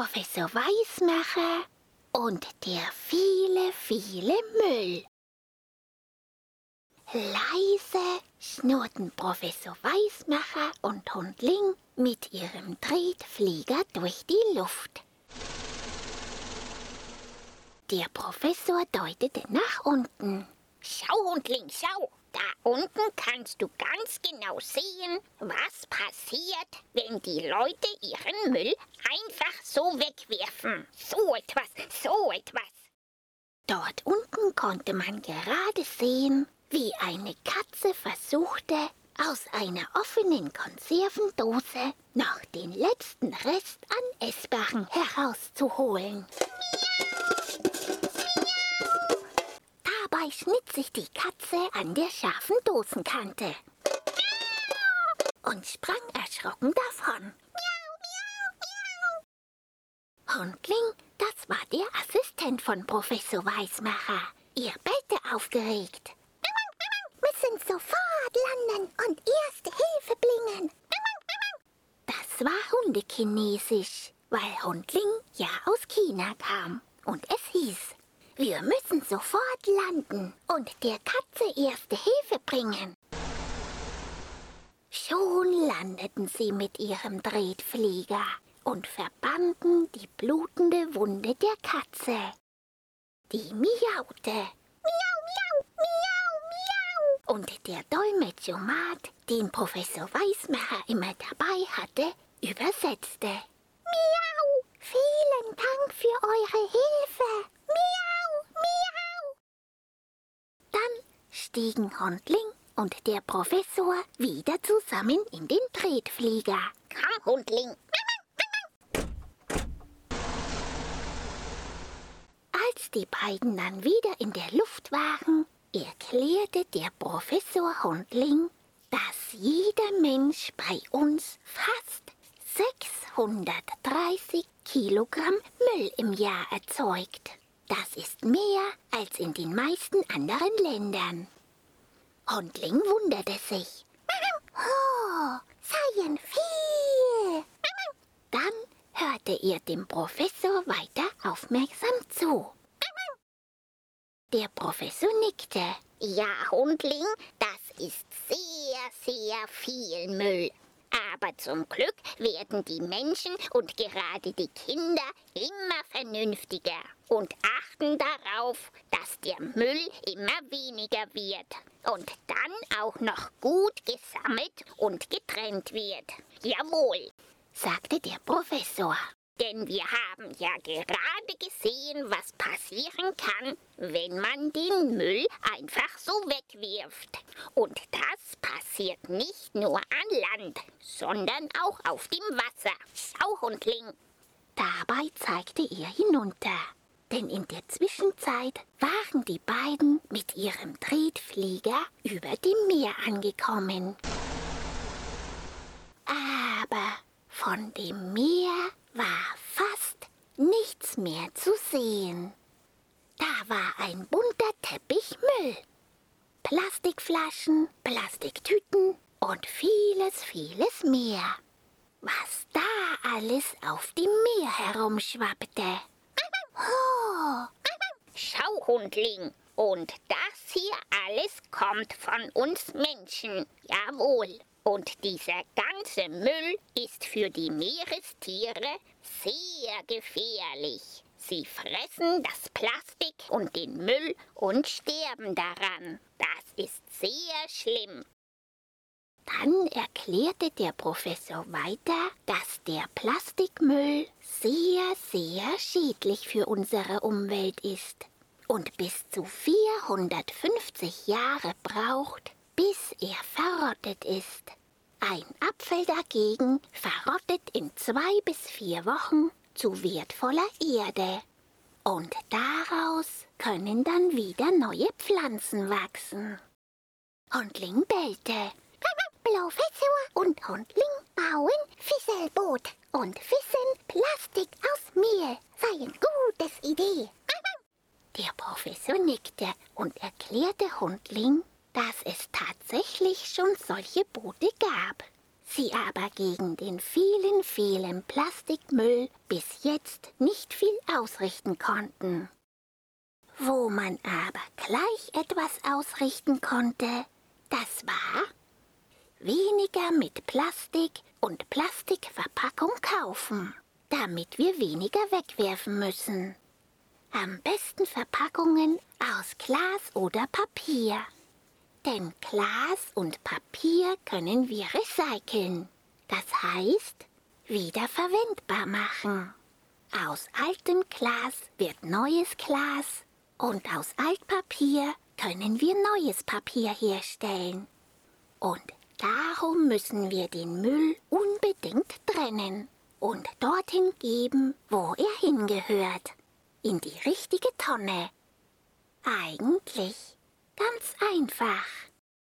Professor Weismacher und der viele, viele Müll. Leise schnurrten Professor Weismacher und Hundling mit ihrem Tretflieger durch die Luft. Der Professor deutete nach unten. Schau, Hundling, schau! Da unten kannst du ganz genau sehen, was passiert, wenn die Leute ihren Müll einfach so wegwerfen. So etwas, so etwas. Dort unten konnte man gerade sehen, wie eine Katze versuchte, aus einer offenen Konservendose noch den letzten Rest an Essbaren herauszuholen. Dabei schnitt sich die Katze an der scharfen Dosenkante und sprang erschrocken davon. Hundling, das war der Assistent von Professor Weismacher. Ihr bellte aufgeregt. Müssen sofort landen und erste Hilfe bringen. Das war Hundekinesisch, weil Hundling ja aus China kam. Und es hieß, wir müssen sofort landen und der Katze erste Hilfe bringen. Schon landeten sie mit ihrem Tretflieger und verbanden die blutende Wunde der Katze. Die miaute. Miau, miau, miau, miau. Und der Dolmetschomat, den Professor Weismacher immer dabei hatte, übersetzte. Miau, vielen Dank für eure Hilfe. Stiegen Hundling und der Professor wieder zusammen in den Tretflieger. Komm, Hundling. Als die beiden dann wieder in der Luft waren, erklärte der Professor Hundling, dass jeder Mensch bei uns fast 630 Kilogramm Müll im Jahr erzeugt. Das ist mehr als in den meisten anderen Ländern. Hundling wunderte sich. Oh, seien viel. Dann hörte er dem Professor weiter aufmerksam zu. Der Professor nickte. Ja, Hundling, das ist sehr, sehr viel Müll. Aber zum Glück werden die Menschen und gerade die Kinder immer vernünftiger und achten darauf, dass der Müll immer weniger wird und dann auch noch gut gesammelt und getrennt wird. Jawohl, sagte der Professor. Denn wir haben ja gerade gesehen, was passieren kann, wenn man den Müll einfach so wegwirft. Und das passiert nicht nur an Land, sondern auch auf dem Wasser. Schau, Hundling. Dabei zeigte er hinunter. Denn in der Zwischenzeit waren die beiden mit ihrem Tretflieger über dem Meer angekommen. Aber von dem Meer war fast nichts mehr zu sehen. Da war ein bunter Teppich Müll. Plastikflaschen, Plastiktüten und vieles, vieles mehr. Was da alles auf dem Meer herumschwappte. Oh, Schau, Hundling. Und das hier alles kommt von uns Menschen. Jawohl. Und dieser ganze Müll ist für die Meerestiere sehr gefährlich. Sie fressen das Plastik und den Müll und sterben daran. Das ist sehr schlimm. Dann erklärte der Professor weiter, dass der Plastikmüll sehr, sehr schädlich für unsere Umwelt ist und bis zu 450 Jahre braucht, bis er verrottet ist. Ein Apfel dagegen verrottet in zwei bis vier Wochen zu wertvoller Erde. Und daraus können dann wieder neue Pflanzen wachsen. Hundling bellte. Professor und Hundling bauen Fisselboot und fischen Plastik aus Mehl. Sei eine gutes Idee. Der Professor nickte und erklärte Hundling, dass es tatsächlich schon solche Boote gab. sie aber gegen den vielen, vielen Plastikmüll bis jetzt nicht viel ausrichten konnten. Wo man aber gleich etwas ausrichten konnte, das war weniger mit Plastik und Plastikverpackung kaufen, damit wir weniger wegwerfen müssen. Am besten Verpackungen aus Glas oder Papier. Denn Glas und Papier können wir recyceln. Das heißt, wiederverwendbar machen. Aus altem Glas wird neues Glas und aus Altpapier können wir neues Papier herstellen. Und darum müssen wir den Müll unbedingt trennen und dorthin geben, wo er hingehört. In die richtige Tonne. Eigentlich ganz einfach.